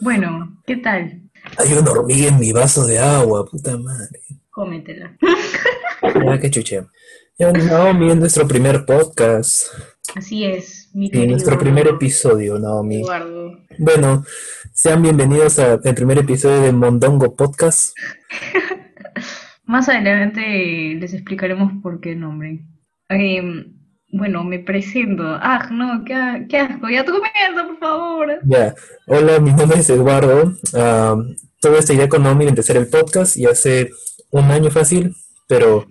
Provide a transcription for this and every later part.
Bueno, ¿qué tal? Hay una hormiga en mi vaso de agua, puta madre. Cómetela. Ya que chuche. Ya, Naomi, es nuestro primer podcast. Así es, mi Y querido nuestro primer episodio, Naomi. Eduardo. Bueno, sean bienvenidos al primer episodio de Mondongo Podcast. Más adelante les explicaremos por qué nombre. Eh, bueno, me presento. Ah, no, qué, qué asco. Ya tú comienza, por favor. Ya, hola, mi nombre es Eduardo. Ah, tuve esta idea con Naomi de empezar el podcast y hace un año fácil, pero,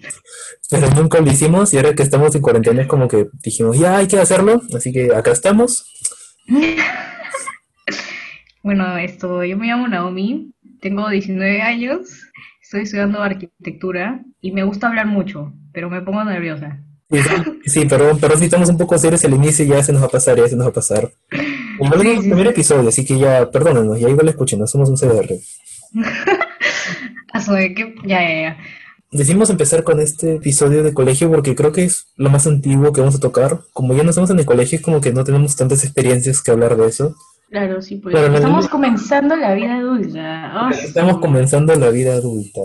pero nunca lo hicimos y ahora que estamos en cuarentena es como que dijimos, ya hay que hacerlo, así que acá estamos. Bueno, esto, yo me llamo Naomi, tengo 19 años, estoy estudiando arquitectura y me gusta hablar mucho, pero me pongo nerviosa. Sí, perdón, pero si estamos un poco serios al inicio ya se nos va a pasar, ya se nos va a pasar. Igual Sí, es el sí, primer episodio, así que ya, perdónenos, ya igual escuchen, no somos un CDR. Ya, ya, ya. Decidimos empezar con este episodio de colegio porque creo que es lo más antiguo que vamos a tocar. Como ya no estamos en el colegio, es como que no tenemos tantas experiencias que hablar de eso. Claro, sí, pues Pero estamos comenzando la vida adulta. Estamos comenzando la vida adulta.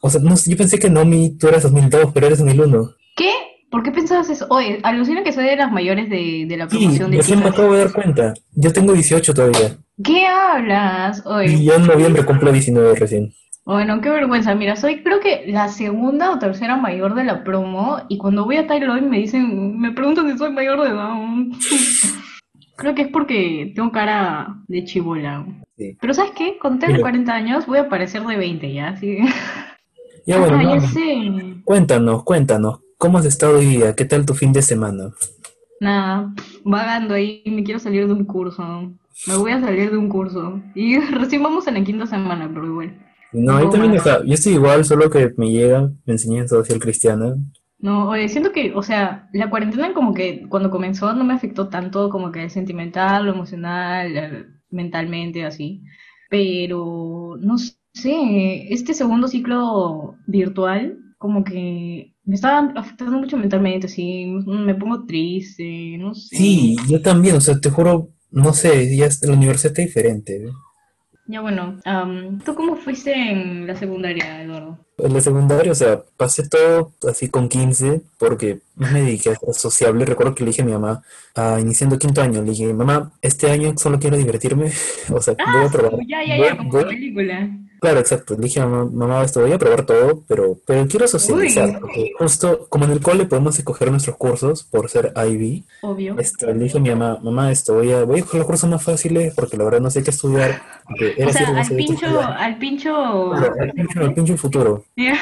O sea, no, yo pensé que Nomi, tú eras 2002, pero eres 2001. ¿Qué? ¿Por qué pensabas eso? Oye, alucina que soy de las mayores de, de la Sí, promoción de recién me acabo de dar cuenta. Yo tengo 18 todavía. ¿Qué hablas? Y Oye, yo en noviembre cumplo 19 recién. bueno, qué vergüenza. Mira, soy creo que la segunda o tercera mayor de la promo y cuando voy a Tailoy me dicen, me preguntan si soy mayor de edad. Creo que es porque tengo cara de chibola. Sí. Pero ¿sabes qué? Cuando tenga Mira. 40 años voy a parecer de 20 ya, así. Ya bueno, Ah, ya sé. cuéntanos, cuéntanos. ¿Cómo has estado hoy día? ¿Qué tal tu fin de semana? Nada, vagando ahí, me quiero salir de un curso. Me voy a salir de un curso. Y recién vamos en la quinta semana, pero igual. No, yo No, también, sea, yo estoy igual, solo que me llega, me enseñan social cristiana. No, oye, siento que, o sea, la cuarentena como que cuando comenzó no me afectó tanto como que sentimental, lo emocional, mentalmente, así. Pero, no sé, este segundo ciclo virtual como que me estaba afectando mucho mentalmente, así, me pongo triste, no sé. Sí, yo también, o sea, te juro, no sé, ya la universidad está diferente. ¿eh? Ya bueno, am, ¿tú cómo fuiste en la secundaria, Eduardo? En la secundaria, o sea, pasé todo así con 15 porque me dediqué a ser sociable. Recuerdo que le dije a mi mamá, ah, iniciando quinto año, le dije, mamá, este año solo quiero divertirme, o sea, voy a probar. Ya, ya, ya, como voy a- película. Claro, exacto. Le dije a mamá, mamá, esto voy a probar todo, pero, pero quiero socializar, Uy. porque justo como en el cole podemos escoger nuestros cursos por ser IB, Obvio. esto, le dije a mi mamá, mamá, esto voy a, voy a coger los cursos más fáciles porque la verdad no sé qué estudiar. O sea, al pincho, estudiar. al pincho. Claro, al pincho, al pincho futuro. Ya.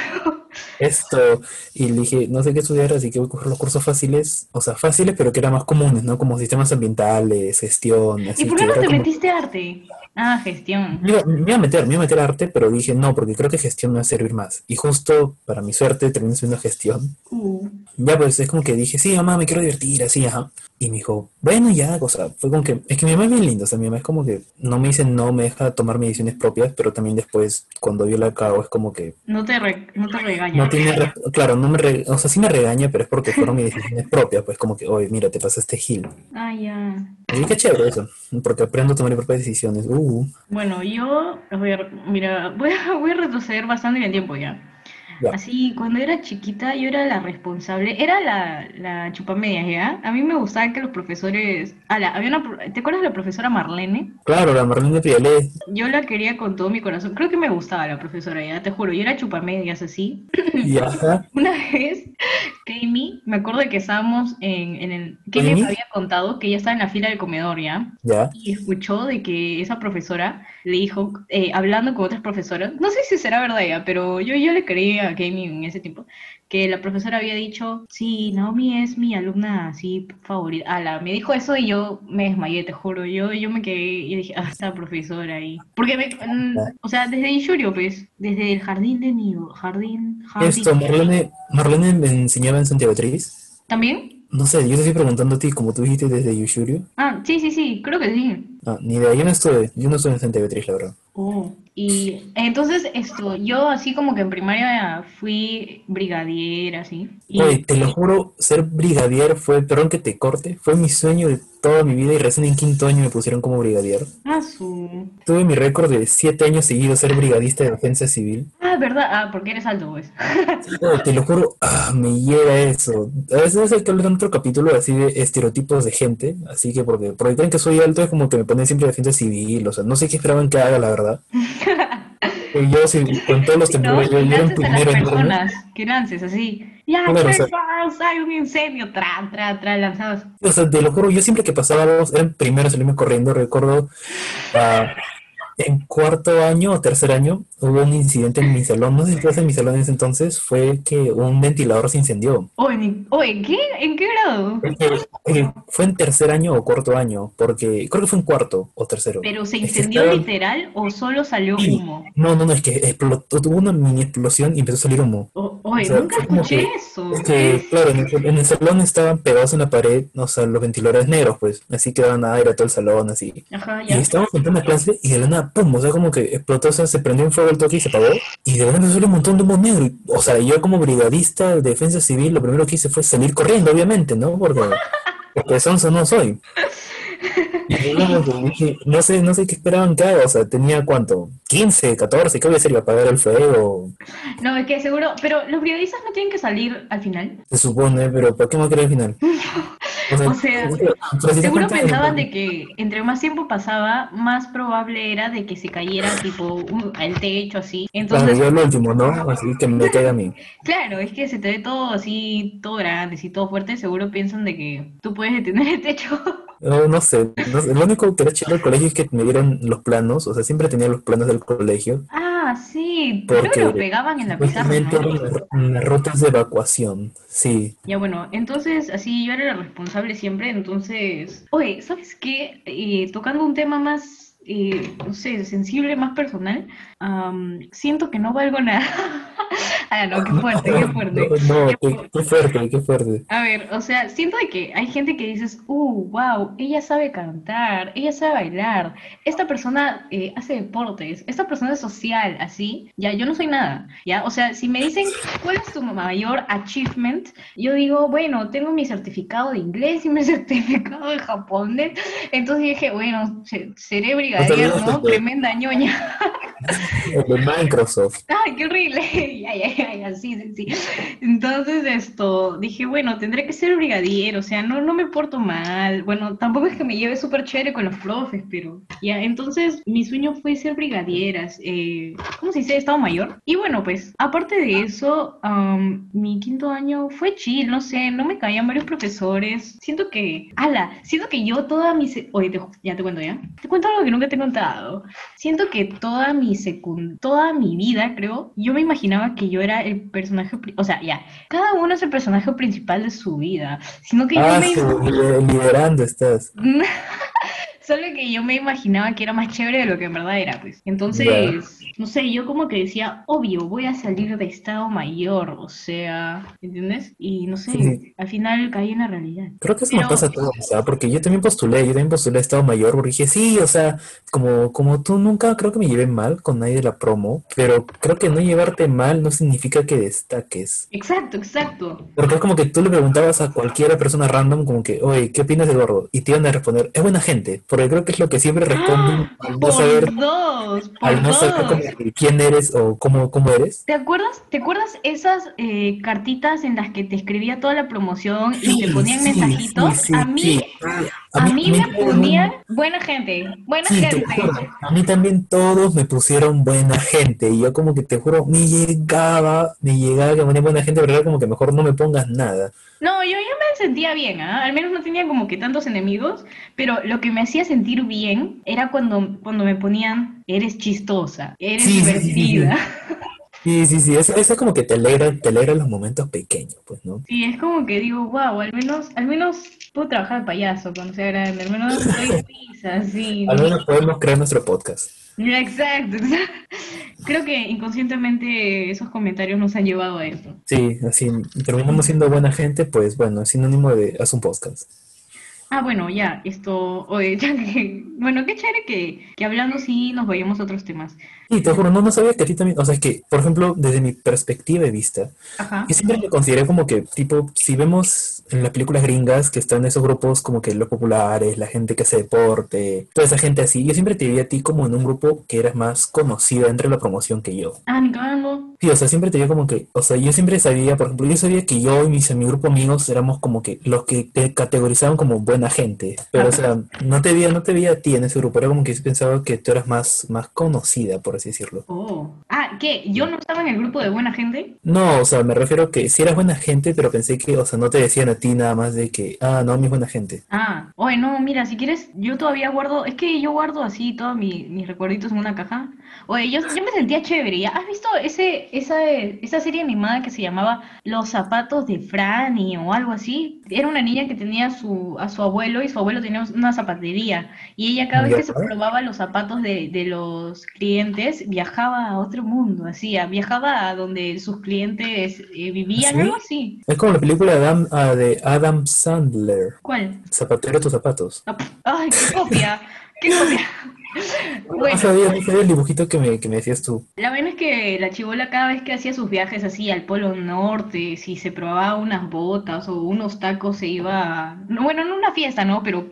Esto, y le dije, no sé qué estudiar, así que voy a coger los cursos fáciles, o sea, fáciles, pero que eran más comunes, ¿no? Como sistemas ambientales, gestión, ¿Y así por que qué no te como... metiste a arte? Ah, gestión. Me iba, me iba a meter, me iba a meter arte, pero dije no, porque creo que gestión me va a servir más. Y justo, para mi suerte, terminé siendo gestión. Uh, Ya, pues es como que dije, sí, mamá, me quiero divertir, así, ajá. Y me dijo, bueno, ya, o sea, fue como que, es que mi mamá es bien linda, o sea, mi mamá es como que no me dice no, me deja tomar mis decisiones propias, pero también después, cuando yo la cago, es como que no te re- no te regaña. no tiene, re- claro, no me, re- o sea, sí me regaña, pero es porque fueron mis decisiones propias, pues como que, oye, mira, te pasaste gil. Ah, ya. Y qué chévere eso, porque aprendo a tomar mis propias decisiones. Uh, Bueno, yo, a ver, mira, voy a, voy a retroceder bastante en el tiempo ya. Ya. Así, cuando era chiquita, yo era la responsable, era la, la chupamedias, ¿ya? A mí me gustaba que los profesores. Ala, había una. ¿Te acuerdas de la profesora Marlene? Claro, la Marlene Pialé, Yo la quería con todo mi corazón. Creo que me gustaba la profesora, ya te juro. Yo era chupamedias así. y ajá. Una vez, Kami, me acuerdo de que estábamos en, en el. Kami me había contado que ella estaba en la fila del comedor, ¿ya? Ya. Y escuchó de que esa profesora le dijo, eh, hablando con otras profesoras, no sé si será verdad ya, pero yo, yo le creía a Kami en ese tiempo, que la profesora había dicho, sí, Naomi es mi alumna así favorita. Ala, me dijo eso y yo me desmayé, te juro. Yo, yo me quedé y dije, ah, esta profesora ahí. Porque, me, mm, o sea, desde Ishurio, pues, desde el jardín de nido, jardín, jardín. Esto, Marlene, Marlene me enseñaba en Santa Beatriz. ¿También? No sé, yo te estoy preguntando a ti, como tú dijiste desde Yushurio. Ah, sí, sí, sí, creo que sí. Ah, ni idea, yo no estuve, yo no estuve en Santa Beatriz, la verdad. Oh, y entonces esto, yo así como que en primaria fui brigadier, así. Y Oye, te lo juro, ser brigadier fue, perdón que te corte, fue mi sueño de toda mi vida y recién en quinto año me pusieron como brigadier. ah, su... Tuve mi récord de siete años seguidos ser brigadista de defensa civil. Ah, ¿verdad? Ah, porque eres alto, pues. Te lo juro, ah, me llega eso. A veces hay que hablar en otro capítulo así de estereotipos de gente, así que porque, porque creen que soy alto es como que me ponen siempre defensa civil, o sea, no sé qué esperaban que haga, la verdad. Y yo sí, con todos los temblores, yo, yo era un primero en personas, que lances así. Ya, Claro, o sea- chicos, hay un incendio, tra, tra, tra, lanzados. O sea, te lo juro, yo siempre que pasábamos, era el primero a salirme corriendo, recuerdo, ah, en cuarto año o tercer año, hubo un incidente en mi salón, no sé si fue en mi salón en ese entonces, fue que un ventilador se incendió. ¿En qué grado? Eh, Fue en tercer año o cuarto año, porque creo que fue en cuarto o tercero. ¿Pero se Es que incendió estaba- literal o solo salió humo? No, no, no, es que explotó, tuvo una mini explosión y empezó a salir humo. O- oye, O sea, nunca escuché que- eso. Es que, claro, en el, en el salón estaban pegados en la pared, o sea, los ventiladores negros, pues, así que daban aire a todo el salón, así. Ajá, Y ya. estábamos en plena clase y de la nada, pum, o sea, como que explotó, o sea, se prendió en fuego el toque y se apagó. Y de nada salió un montón de humo negro. O sea, yo como brigadista de defensa civil, lo primero que hice fue salir corriendo, obviamente, ¿no? Porque, porque sonso no soy. No sé, no sé qué esperaban que haga, o sea, tenía cuánto, 15, 14, ¿qué voy a hacer? ¿Iba a apagar el fuego? No, es que seguro, pero los periodistas no tienen que salir al final. Se supone, pero ¿por qué me creer al final? O sea, Seguro pensaban de que entre más tiempo pasaba, más probable era de que se cayera tipo al techo así. Claro, Entonces, yo lo último, ¿no? Así que me caiga a mí. claro, es que se te ve todo así, todo grande, así todo fuerte, seguro piensan de que tú puedes detener el techo. No, no sé, no sé, Lo único que era chido del colegio es que me dieron los planos, o sea, siempre tenía los planos del colegio. Ah, sí, creo que Porque lo pegaban en la pizarra, ¿no? las- rutas de evacuación, sí. Ya bueno, entonces así yo era la responsable siempre, entonces, oye, ¿sabes qué? Eh, tocando un tema más, eh, no sé, sensible, más personal, siento que no valgo nada. ah, no, qué fuerte, qué fuerte. No, no, Qué qué, fu- qué fuerte, qué fuerte. A ver, o sea, siento que hay gente que dices, uh, wow, ella sabe cantar, ella sabe bailar, esta persona eh, hace deportes, esta persona es social, así, ya, yo no soy nada, ya, o sea, si me dicen, ¿cuál es tu mayor achievement? Yo digo, bueno, tengo mi certificado de inglés y mi certificado de japonés, entonces dije, bueno, se- seré brigadier, ¿no? Tremenda ñoña. De Microsoft. ¡Ay, qué horrible! ya, ya, ya, sí, sí. Entonces, esto, dije, bueno, tendré que ser brigadier, o sea, no, no me porto mal. Bueno, tampoco es que me lleve súper chévere con los profes, pero ya, entonces mi sueño fue ser brigadieras, eh, ¿cómo se dice? Estado mayor. Y bueno, pues, aparte de eso, am, mi quinto año fue chill, no sé, no me caían varios profesores. Siento que, ala, siento que yo toda mi... Oye, te- ya te cuento ya. Te cuento algo que nunca te he contado. Siento que toda mi secund toda mi vida, creo, yo me imaginaba que yo era el personaje, o sea, ya, cada uno es el personaje principal de su vida, sino que yo Ah, me sí, lider- liderando estás. Solo que yo me imaginaba que era más chévere de lo que en verdad era, pues. Entonces, no sé, yo como que decía, obvio, voy a salir de estado mayor, o sea, ¿entiendes? Y no sé, Sí. al final caí en la realidad. Creo que eso Pero- nos pasa a todos, o sea, porque yo también postulé, yo también postulé a Estado Mayor, porque dije, sí, o sea, como, como tú nunca creo que me llevé mal con nadie de la promo, pero creo que no llevarte mal no significa que destaques. Exacto, exacto. Porque es como que tú le preguntabas a cualquier persona random, como que, oye, ¿qué opinas de Eduardo? Y te iban a responder, es buena gente, porque creo que es lo que siempre responden al no Por saber, dos, por al no saber quién eres o cómo, cómo eres. ¿Te acuerdas, ¿Te acuerdas esas eh, cartitas en las que te escribía toda la promoción y te ponían sí, mensajitos? sí, a mí, sí. a mí me ponían buena gente, buena Sí, gente. juro, a mí también todos me pusieron buena gente y yo como que te juro, me llegaba, me llegaba que me ponían buena gente, pero era como que mejor no me pongas nada. No, yo, yo me sentía bien, ¿ah? Al menos no tenía como que tantos enemigos, pero lo que me hacía sentir bien era cuando, cuando me ponían, eres chistosa, eres Sí, sí, sí, sí. Sí, eso, eso como que te alegra, te alegra los momentos pequeños, pues, ¿no? Sí, es como que digo, wow, al menos, al menos puedo trabajar de payaso cuando sea grande, al menos doy risa, sí. Al menos podemos crear nuestro podcast. Exacto, exacto. Creo que inconscientemente esos comentarios nos han llevado a eso. Sí, así terminamos siendo buena gente, pues bueno, es sinónimo de haz un podcast. Ah, bueno, ya, esto, oye, ya que, bueno, qué chévere que, que hablando sí nos vayamos a otros temas. Y te juro, no, no sabía que a ti también, o sea, es que, por ejemplo, desde mi perspectiva de vista, Ajá. yo siempre me consideré como que, tipo, si vemos en las películas gringas que están esos grupos como que los populares, la gente que hace deporte, toda esa gente así, yo siempre te vi a ti como en un grupo que eras más conocida entre la promoción que yo. Ah, ni cagando. Sí, o sea, siempre te vi como que, o sea, yo siempre sabía, por ejemplo, yo sabía que yo y mis, mi grupo amigos éramos como que los que te categorizaban como buena gente, pero o sea, no te veía, no te veía a ti en ese grupo, era como que yo pensaba que tú eras más, más conocida, por así decirlo. Oh. Ah, ¿qué? ¿Yo no estaba en el grupo de buena gente? No, o sea, me refiero que si eras buena gente, pero pensé que, o sea, no te decían a ti nada más de que, ah, no, mi es buena gente. Ah, oye, no, mira, si quieres, yo todavía guardo, es que yo guardo así todos mi- mis recuerditos en una caja. Oye, yo, yo me sentía chévere. ¿ya? ¿Has visto ese, esa, esa serie animada que se llamaba Los zapatos de Franny o algo así? Era una niña que tenía su, a su abuelo y su abuelo tenía una zapatería. Y ella cada vez que se Ya. probaba los zapatos de, de los clientes, viajaba a otro mundo, así, viajaba a donde sus clientes eh, vivían, ¿Sí? algo así. Es como la película de Adam, ah, de Adam Sandler, ¿Cuál? Zapatero tus zapatos. Ah, Ay, qué copia, qué copia. Bueno, No sabía, no sabía el dibujito que me, que me decías tú. la vaina es que la chibola cada vez que hacía sus viajes así al Polo Norte, si se probaba unas botas o unos tacos, se iba, a- no, bueno, no una fiesta, ¿no? Pero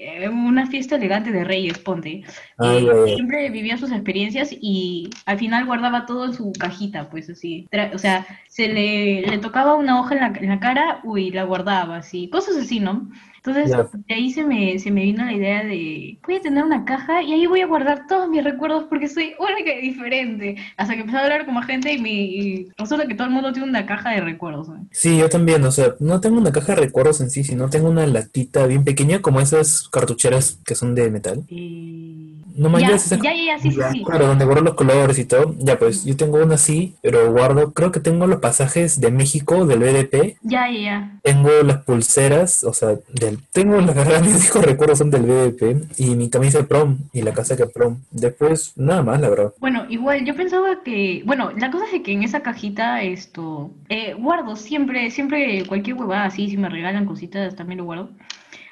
eh, una fiesta elegante de Reyes, ponte. Ah, Eh, siempre vivía sus experiencias y al final guardaba todo en su cajita, pues así. O sea, se le, le tocaba una hoja en la, en la cara, uy, la guardaba, así. Cosas así, ¿no? Entonces, Ya. de ahí se me, se me vino la idea de, voy a tener una caja y ahí voy a guardar todos mis recuerdos porque soy única y diferente. Hasta que empecé a hablar con más gente y, me, y resulta que todo el mundo tiene una caja de recuerdos. ¿no? Sí, yo también, o sea, no tengo una caja de recuerdos en sí, sino tengo una latita bien pequeña, como esas cartucheras que son de metal. Y... No ya, manches, esas ya, ya, ya, sí, sí, Ya, sí. Claro, donde guardo los colores y todo. Ya, pues yo tengo una así, pero guardo, creo que tengo los pasajes de México, del BDP. Ya, ya, ya. Tengo las pulseras, o sea, del, tengo la verdad, mis únicos recuerdos son del BDP y mi camisa de prom y la casaca de prom. Después, nada más, la verdad. Bueno, igual yo pensaba que, bueno, la cosa es que en esa cajita esto eh, guardo siempre, siempre cualquier huevada así, si me regalan cositas también lo guardo.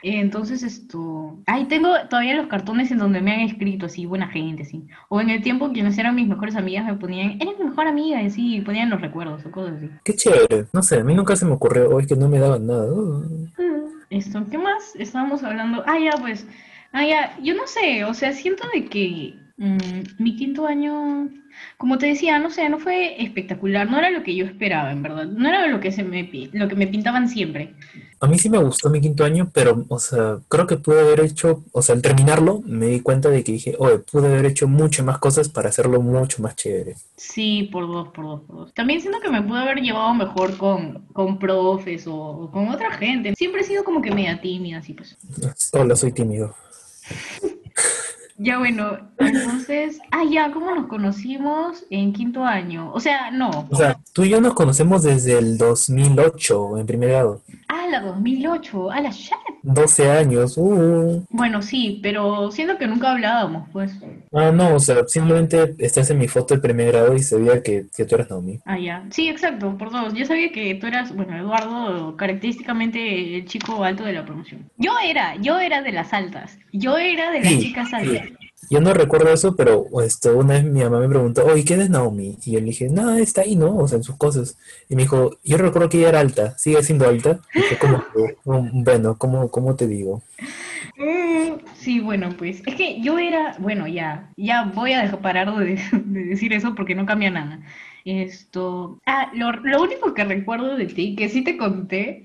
Entonces esto, ahí tengo todavía los cartones en donde me han escrito así, buena gente, así. O en el tiempo quienes eran mis mejores amigas me ponían, eres mi mejor amiga, y así, y ponían los recuerdos o cosas así. Qué chévere. No sé, a mí nunca se me ocurrió, o es que no me daban nada. Uh, Esto, ¿qué más? Estábamos hablando. Ah, ya, pues. Ah, ya. Yo no sé, o sea, siento de que mm, mi quinto año, como te decía, no sé, no fue espectacular. No era lo que yo esperaba, en verdad. No era lo que se me, lo que me pintaban siempre. A mí sí me gustó mi quinto año, pero, o sea, creo que pude haber hecho, o sea, al terminarlo, me di cuenta de que dije, oye, pude haber hecho muchas más cosas para hacerlo mucho más chévere. Sí, por dos, por dos, por dos. También siento que me pude haber llevado mejor con, con profes o, o con otra gente. Siempre he sido como que media tímida, así pues. Hola, soy tímido. Ya bueno, entonces, ah, ya, ¿cómo nos conocimos en quinto año? O sea, no. O sea, tú y yo nos conocemos desde el 2008, en primer grado. Ah, la 2008, a la shit. 12 años, uh. Bueno, sí, pero siento que nunca hablábamos, pues. Ah, no, o sea, simplemente estás en mi foto de primer grado y sabía que, que tú eras Naomi. Ah, ya. Sí, exacto, por dos. Yo sabía que tú eras, bueno, Eduardo, característicamente el chico alto de la promoción. Yo era, yo era de las altas. Yo era de las Sí, chicas altas. Yo no recuerdo eso, pero esto, una vez mi mamá me preguntó, oye, ¿quién es Naomi? Y yo le dije, no, está ahí, ¿no? O sea, en sus cosas. Y me dijo, yo recuerdo que ella era alta, sigue siendo alta. Y fue como que, "Mm, bueno, ¿cómo, cómo te digo? Mm, Sí, bueno, pues es que yo era, bueno, ya, ya voy a dejar parar de, de decir eso porque no cambia nada. Esto, ah, lo, lo único que recuerdo de ti, que sí te conté,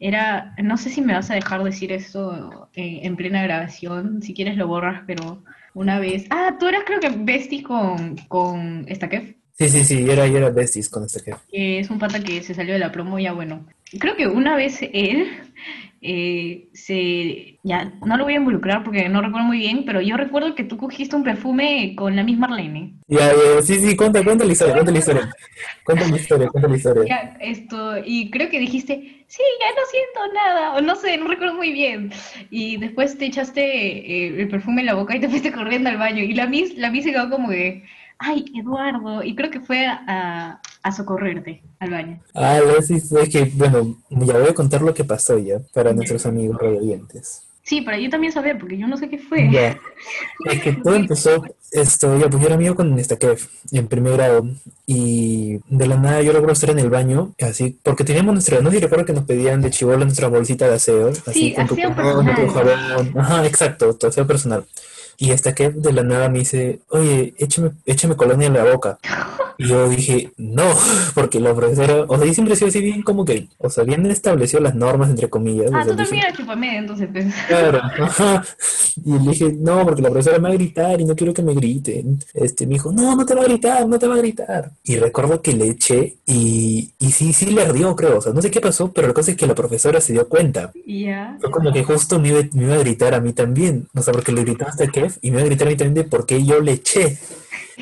era, no sé si me vas a dejar decir esto eh, en plena grabación, si quieres lo borras, pero una vez, ah, tú eras creo que bestie con, con Estaquef, Sí, sí, sí, yo era, yo era besties con jefe. que es un pata que se salió de la promo, ya bueno, creo que una vez él eh, se, ya, no lo voy a involucrar porque no recuerdo muy bien, pero yo recuerdo que tú cogiste un perfume con la misma Arlene. Ya, ya, sí, sí, cuenta, cuenta la historia, cuenta la historia. Cuenta la historia, cuenta la historia. Ya, esto, y creo que dijiste, sí, ya no siento nada, o no sé, no recuerdo muy bien. Y después te echaste eh, el perfume en la boca y te fuiste corriendo al baño. Y la Miss, la Miss se quedó como que, ay, Eduardo. Y creo que fue a, a socorrerte al baño. Ah, sí, es que, bueno, ya voy a contar lo que pasó ya para nuestros amigos radioyentes. Sí, pero yo también sabía, porque yo no sé qué fue. Ya. Es que todo empezó, esto, ya, pues yo era amigo con esta Kev en primer grado, y de la nada yo logro estar en el baño, así, porque teníamos nuestra, no sé si recuerdo que nos pedían de chivolo nuestra bolsita de aseo, así, Sí, con tu aseo tu personal. jabón, ajá, exacto, tu aseo personal. Y esta Kev de la nada me dice, oye, échame, échame colonia en la boca. Y yo dije, no, porque la profesora, o sea, yo siempre he sido así bien como que, o sea, bien establecido las normas, entre comillas. o Ah, sea, tú también eras chupamedia, entonces, pues. Claro, ajá. Y le dije, no, porque la profesora me va a gritar y no quiero que me griten. Este, me dijo, no, no te va a gritar, no te va a gritar. Y recuerdo que le eché y, y sí, sí le ardió, creo. O sea, no sé qué pasó, pero la cosa es que la profesora se dio cuenta. Ya. Fue como que justo me iba, me iba a gritar a mí también. O sea, porque le gritaste a Y me iba a gritar a mí también de por qué yo le eché.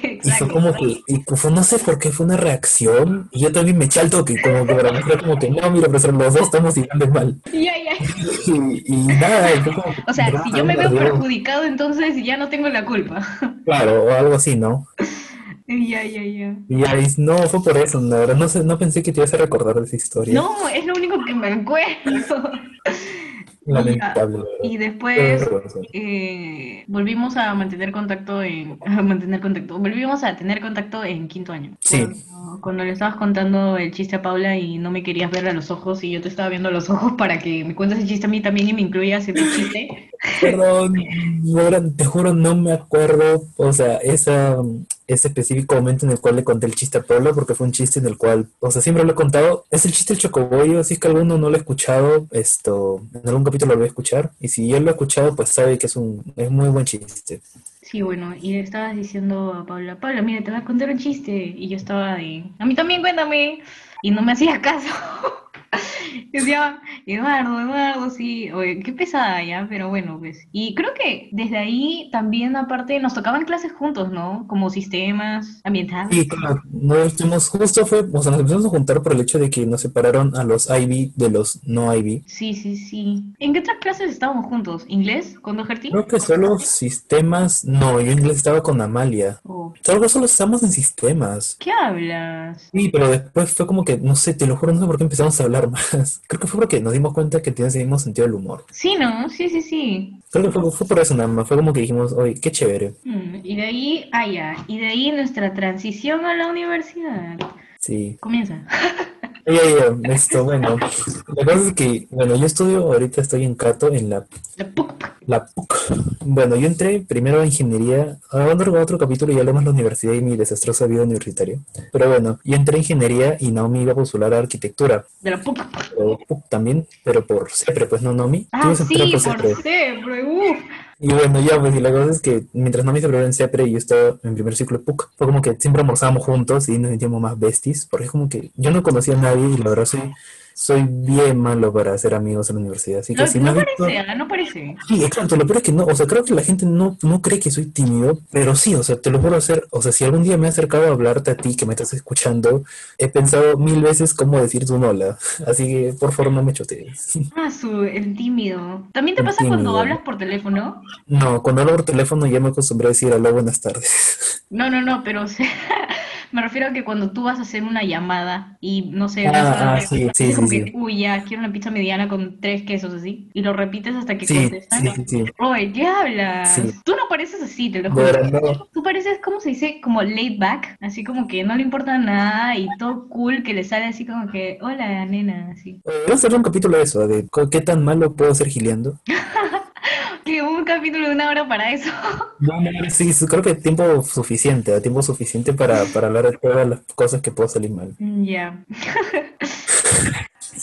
Y fue como que, y fue, no sé por qué, fue una reacción. Y yo también me eché al toque, como que para como que, no, mira, profesor, los dos estamos de mal. Ya, ya. Y, y nada, y fue como O sea, si yo me veo perjudicado, entonces ya no tengo la culpa. Claro, o algo así, ¿no? Ya, ya, ya. Y ahí, no, fue por eso, la verdad, no sé, no pensé que te ibas a recordar de esa historia. No, es lo único que me acuerdo. Lamentable, la Y después eh, volvimos a mantener contacto en a mantener contacto, volvimos a tener contacto en quinto año. Sí. Cuando, cuando le estabas contando el chiste a Paula y no me querías ver a los ojos y yo te estaba viendo a los ojos para que me cuentes el chiste a mí también y me incluyas en el chiste. Perdón, te juro, no me acuerdo, o sea, esa, ese específico momento en el cual le conté el chiste a Pablo, porque fue un chiste en el cual, o sea, siempre lo he contado, es el chiste del chocobollo, es que alguno no lo ha escuchado, esto, en algún capítulo lo voy a escuchar, y si él lo ha escuchado, pues sabe que es un, es muy buen chiste. Sí, bueno, y estabas diciendo a Paula, Paula, mira, te voy a contar un chiste. Y yo estaba de, a mí también cuéntame. Y no me hacías caso. Decía, Eduardo, Eduardo, sí, oye, qué pesada ya, pero bueno, pues. Y creo que desde ahí también, aparte, nos tocaban clases juntos, ¿no? Como sistemas ambientales. Y claro, nos estuvimos, justo fue, o sea, nos empezamos a juntar por el hecho de que nos separaron a los IB de los no IB. Sí, sí, sí. ¿En qué otras clases estábamos juntos? ¿Inglés con Doherty? Creo que solo sistemas, no, yo en inglés estaba con Amalia. Oh, Solo, solo estamos en sistemas. ¿Qué hablas? Sí, pero después fue como que, no sé, te lo juro, no sé por qué empezamos a hablar Creo que fue porque nos dimos cuenta que tienes el mismo sentido del humor. Sí, ¿no? Sí, sí, sí. Creo que fue, fue por eso nada más, fue como que dijimos, oye, qué chévere. Mm, y de ahí, ah, ya. Y de ahí nuestra transición a la universidad. Sí. Comienza. Ya, ya, esto, bueno. La cosa es que, bueno, yo estudio, ahorita estoy en Cato, en la, La PUC. la PUC. Bueno, yo entré primero a ingeniería, de otro capítulo y hablamos de la universidad y mi desastrosa vida universitaria. Pero bueno, yo entré a ingeniería y Naomi iba a postular a arquitectura. De la PUC. O PUC también, pero por CEPRE, pues no Naomi. Ah, sí, por CEPRE. siempre. Y bueno, ya, pues, y la cosa es que mientras Naomi se preparó en CEPRE y yo estaba en primer ciclo de PUC, fue como que siempre almorzábamos juntos y nos sentíamos más besties, porque es como que yo no conocía a nadie y la verdad soy, soy bien malo para hacer amigos en la universidad. Así que No, si no visto- parece, no parece. Sí, exacto, lo peor es que no, o sea, creo que la gente no, no cree que soy tímido, pero sí, o sea, te lo juro hacer, o sea, si algún día me he acercado a hablarte a ti que me estás escuchando, he pensado mil veces cómo decirte un hola, así que por favor no me chotees. Ah, su, el tímido. ¿También te El pasa cuando hablas por teléfono? No, cuando hablo por teléfono ya me acostumbré a decir hola, buenas tardes. No, no, no, pero o sea, me refiero a que cuando tú vas a hacer una llamada y no sé, Ah, vas a- ah, sí, sí, dices como sí, que, sí. uy, ya, quiero una pizza mediana con tres quesos así, y lo repites hasta que Sí, contestan. sí, sí, sí. Oye, ¿qué hablas? Tú no pareces así, te lo juro. no. Tú pareces, ¿cómo se dice? Como laid back, así como que no le importa nada y todo cool que le sale así como que, hola, nena, así. Voy a hacer un capítulo de eso, de qué tan malo puedo ser gileando. Que un capítulo de una hora para eso. No, no, sí, sí, creo que tiempo suficiente, tiempo suficiente para, para hablar de todas las cosas que puedo salir mal. Ya.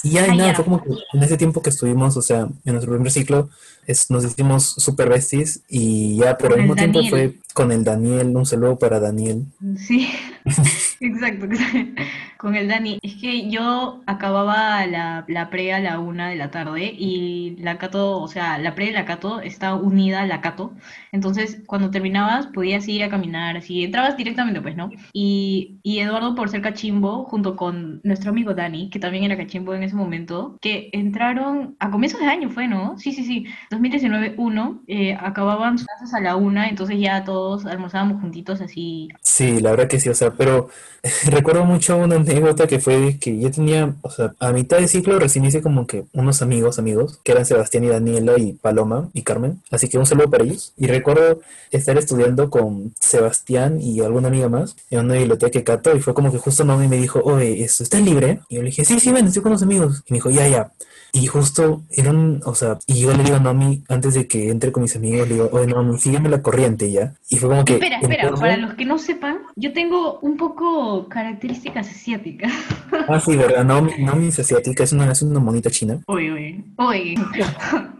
Y ya, Ah, nada, fue como que en ese tiempo que estuvimos, o sea, en nuestro primer ciclo, es- nos hicimos super besties y ya, pero al mismo tiempo fue con el Daniel, un saludo para Daniel. Sí, exacto. exacto. con el Dani, es que yo acababa la, la pre a la una de la tarde y la Cato, o sea, la pre y la Cato está unida a la Cato. Entonces, cuando terminabas, podías ir a caminar, así, entrabas directamente, pues, ¿no? Y, y Eduardo, por ser cachimbo, junto con nuestro amigo Dani, que también era cachimbo en ese momento, que entraron a comienzos de año, fue, ¿no? Sí, sí, sí, 2019-1, eh, acababan sus clases a la una, entonces ya todos almorzábamos juntitos así. Sí, la verdad que sí, o sea, pero recuerdo mucho una anécdota que fue que yo tenía, o sea, a mitad de ciclo recién hice como que unos amigos, amigos, que eran Sebastián y Daniela y Paloma y Carmen, así que un saludo para ellos. Y recuerdo estar estudiando con Sebastián y alguna amiga más en una biblioteca de Cato y fue como que justo Naomi me dijo, oye, ¿esto está libre? Y yo le dije, sí, sí, ven, estoy con los amigos. Y me dijo, ya, ya. Y justo eran, o sea, y yo le digo a Naomi, antes de que entre con mis amigos, le digo, oye, Naomi, sígueme la corriente ya. Y fue como que... Espera, espera, entonces- para los que no sepan, yo tengo un poco características asiáticas. Ah, sí, verdad, Naomi, Naomi es asiática, es una, es una monita china. Oye, oye, oye.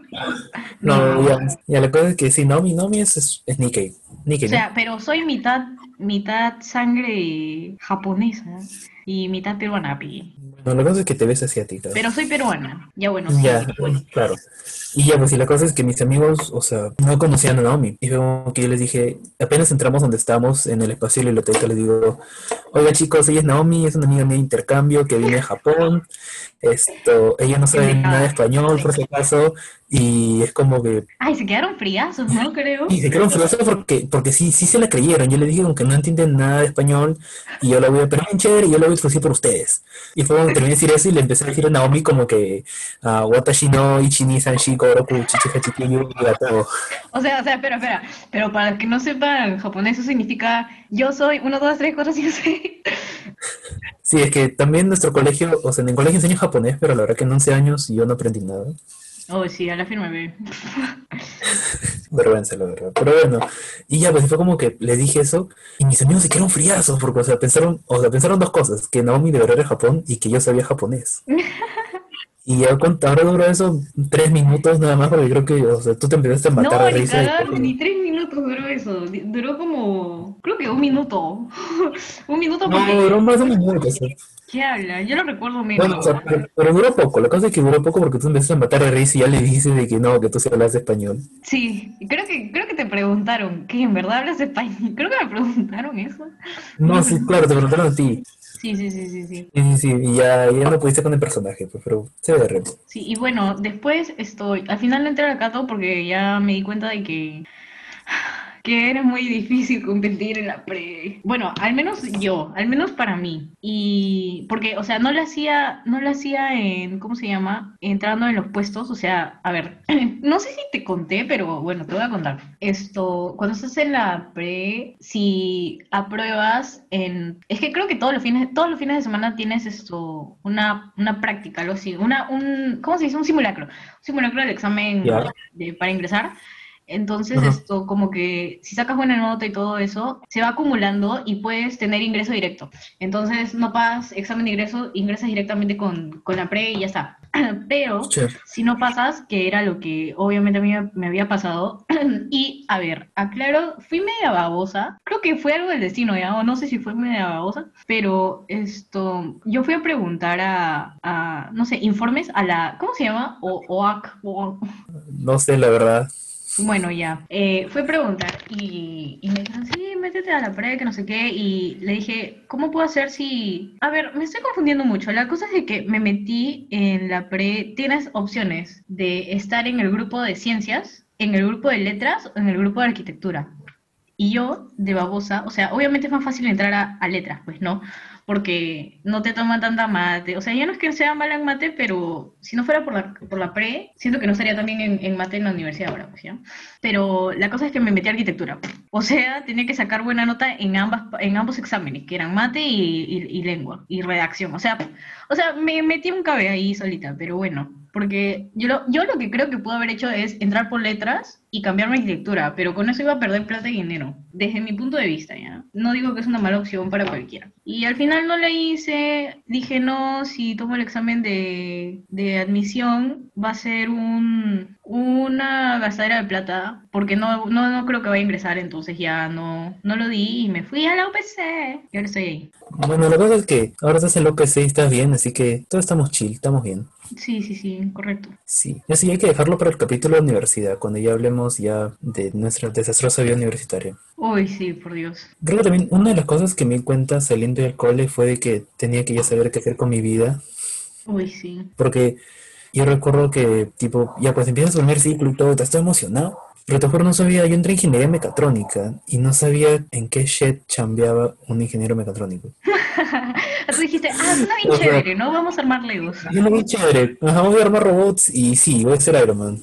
No, ya, ya la cosa es que sí, Naomi, Naomi es, es, es Nikkei. Nikkei, O sea, pero soy mitad, mitad sangre japonesa y mitad peruana, pi. Bueno, la cosa es que te ves asiática. Pero soy peruana. Ya bueno, sí. Ya, claro. Y ya, pues, y la cosa es que mis amigos, o sea, no conocían a Naomi. Y fue como que yo les dije, apenas entramos donde estamos, en el espacio de la biblioteca, les digo, oiga chicos, ella es Naomi, es una amiga mía de intercambio que viene de Japón. Esto, ella no sabe nada de español, por si acaso, y es como que Ay, se quedaron friazos, ¿no? Creo. Y se quedaron furiosos porque, porque sí, sí se la creyeron. Yo le dije como que no entienden nada de español y yo la voy a, pero bien chévere, y yo la voy a traducir por ustedes. Y fue terminé de decir eso y le empecé a decir a Naomi como que ah, Watashi no Ichini Sanshi Koroku Chichi Hachikin Yu Gatao. O sea, o sea, espera, espera. Pero para que no sepan japonés, eso significa yo soy 1, 2, 3, 4, 5, 6. Sí, es que también nuestro colegio, o sea, en el colegio enseño japonés, pero la verdad que en 11 años yo no aprendí nada. Oh, sí, a la firma B. Vergüenza, la verdad. Pero bueno, y ya, pues fue como que le dije eso y mis amigos se quedaron friazos porque, o sea, pensaron, o sea, pensaron dos cosas, que Naomi de verdad era Japón y que yo sabía japonés. Y ya ahora duró eso tres minutos nada más porque creo que, o sea, tú te empezaste a matar No, ni risa. cagando, ni tres minutos duró eso. Duró como, creo que un minuto. un minuto No, porque... duró más de un minuto. o sea. ¿Qué habla? Yo lo recuerdo menos. Bueno, o sea, pero, pero duró poco. La cosa es que duró poco porque tú empezaste a matar de risa y ya le dices de que no, que tú sí hablas español. Sí, creo que, creo que te preguntaron, ¿qué? ¿En verdad hablas español? Creo que me preguntaron eso. No, sí, claro, te preguntaron a ti. Sí, sí, sí, sí, sí. Sí, sí, y ya, ya no pudiste con el personaje, pues, pero se ve de. Sí, y bueno, después estoy, al final no entré al Cato porque ya me di cuenta de que, que era muy difícil competir en la pre. Bueno, al menos yo, al menos para mí. Y porque, o sea, no lo hacía, no lo hacía en, ¿cómo se llama? Entrando en los puestos, o sea, a ver, no sé si te conté, pero bueno, te voy a contar. Esto, cuando estás en la pre, si apruebas en, es que creo que todos los fines, todos los fines de semana tienes esto, una, una práctica, algo así, una, un, ¿cómo se dice? Un simulacro, un simulacro del examen de- para ingresar. Entonces, Ajá. esto como que si sacas buena nota y todo eso, se va acumulando y puedes tener ingreso directo. Entonces, no pagas examen de ingreso, ingresas directamente con, con la pre y ya está. Pero si no pasas, que era lo que obviamente a mí me había pasado, y a ver, aclaro, fui media babosa, creo que fue algo del destino ya, o no sé si fue media babosa, pero esto, yo fui a preguntar a, a, no sé, informes a la, ¿cómo se llama? O, OAC, o, no sé, la verdad. Bueno, ya. Eh, fue a preguntar y, y me dijeron, sí, métete a la pre, que no sé qué. Y le dije, ¿cómo puedo hacer si...? A ver, me estoy confundiendo mucho. La cosa es de que me metí en la pre. Tienes opciones de estar en el grupo de ciencias, en el grupo de letras o en el grupo de arquitectura. Y yo, de babosa, o sea, obviamente es más fácil entrar a, a letras, pues, ¿no? Porque no te toman tanta mate. O sea, ya no es que sea mala en mate, pero si no fuera por la, por la pre, siento que no estaría también en, en mate en la universidad ahora, pues. Pero la cosa es que me metí a arquitectura. O sea, tenía que sacar buena nota en, ambas, en ambos exámenes, que eran mate y, y- y lengua, y redacción. O sea, o sea, me metí un cabe ahí solita, pero bueno. Porque yo lo, yo lo que creo que puedo haber hecho es entrar por letras y cambiarme a arquitectura, pero con eso iba a perder plata y dinero, desde mi punto de vista, ¿ya? No digo que es una mala opción para cualquiera. Y al final no le hice, dije no, si tomo el examen de, de admisión va a ser un, una gastadera de plata, porque no, no, no creo que vaya a ingresar, entonces ya no, no lo di y me fui a la UPC y ahora estoy ahí. Bueno, la cosa es que ahora estás en la UPC y estás bien, así que todos estamos chill, estamos bien. Sí, sí, sí, correcto. Sí, así hay que dejarlo para el capítulo de universidad, cuando ya hablemos ya de nuestra desastrosa vida universitaria. Uy, sí, por Dios. Creo que también una de las cosas que me di cuenta saliendo del cole fue de que tenía que ya saber qué hacer con mi vida, Uy, sí. porque yo recuerdo que, tipo, ya pues empiezas el primer ciclo y todo, te estoy emocionado, juro no sabía, yo entré en ingeniería mecatrónica y no sabía en qué shit chambeaba un ingeniero mecatrónico. Tú dijiste, ah, suena bien O sea- chévere, ¿no? Vamos a armar Legos. Yo lo vi chévere, ajá, voy a armar robots y sí, voy a ser Iron Man.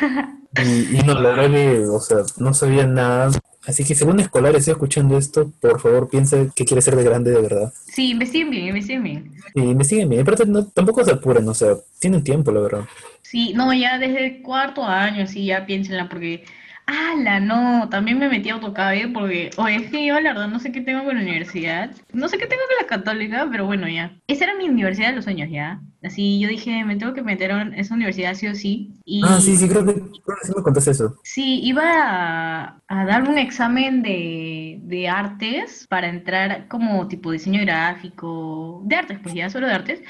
Y, y no, la verdad que, o sea, no sabía nada. Así que si algún escolar está escuchando esto, por favor piensa qué quiere ser de grande de verdad. Sí, investiguen bien, investiguen bien. Y investiguen bien, aparte no, tampoco se apuren, o sea, tienen tiempo, la verdad. Sí, no, ya desde el cuarto año, así ya piénsenla, porque, ala, no, también me metí a autocabe, porque, oye, es que yo la verdad no sé qué tengo con la universidad, no sé qué tengo con la católica, pero bueno, ya. Esa era mi universidad de los sueños, ya. Así yo dije, me tengo que meter a esa universidad sí o sí. Y Ah, sí, sí, creo que, creo que sí me contaste eso. sí, iba a, a dar un examen de, de artes para entrar como tipo diseño gráfico, de artes, pues ya, solo de artes.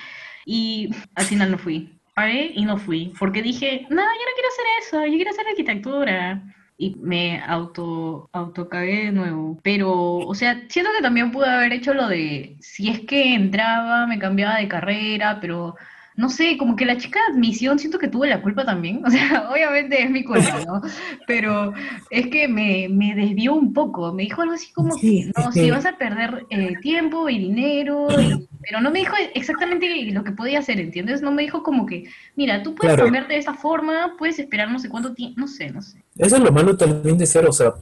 Y al final no fui. Pagué y no fui, porque dije, no, yo no quiero hacer eso, yo quiero hacer arquitectura. Y me auto, autocagué de nuevo. Pero, o sea, siento que también pude haber hecho lo de, si es que entraba, me cambiaba de carrera, pero no sé, como que la chica de admisión siento que tuve la culpa también. O sea, obviamente es mi culpa, ¿no? Pero es que me, me desvió un poco. Me dijo algo así como Sí, que, no, si vas a perder eh, tiempo y dinero, y- pero no me dijo exactamente lo que podía hacer, ¿entiendes? No me dijo como que, mira, tú puedes Claro. cambiarte de esta forma, puedes esperar no sé cuánto tiempo, no sé, no sé. Eso es lo malo también de ser, o sea,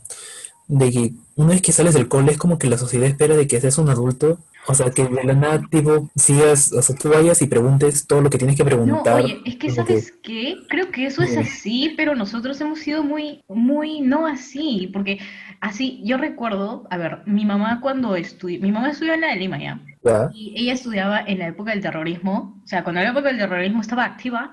de que una vez que sales del cole es como que la sociedad espera de que seas un adulto, o sea, que de la nada, tipo, sigas, o sea, tú vayas y preguntes todo lo que tienes que No, preguntar. oye, es que ¿sabes qué? Creo que eso es Sí. así, pero nosotros hemos sido muy, muy no así, porque así, yo recuerdo, a ver, mi mamá cuando estudió, mi mamá estudió en la de Lima ya, Ya. y ella estudiaba en la época del terrorismo, o sea, cuando la época del terrorismo estaba activa,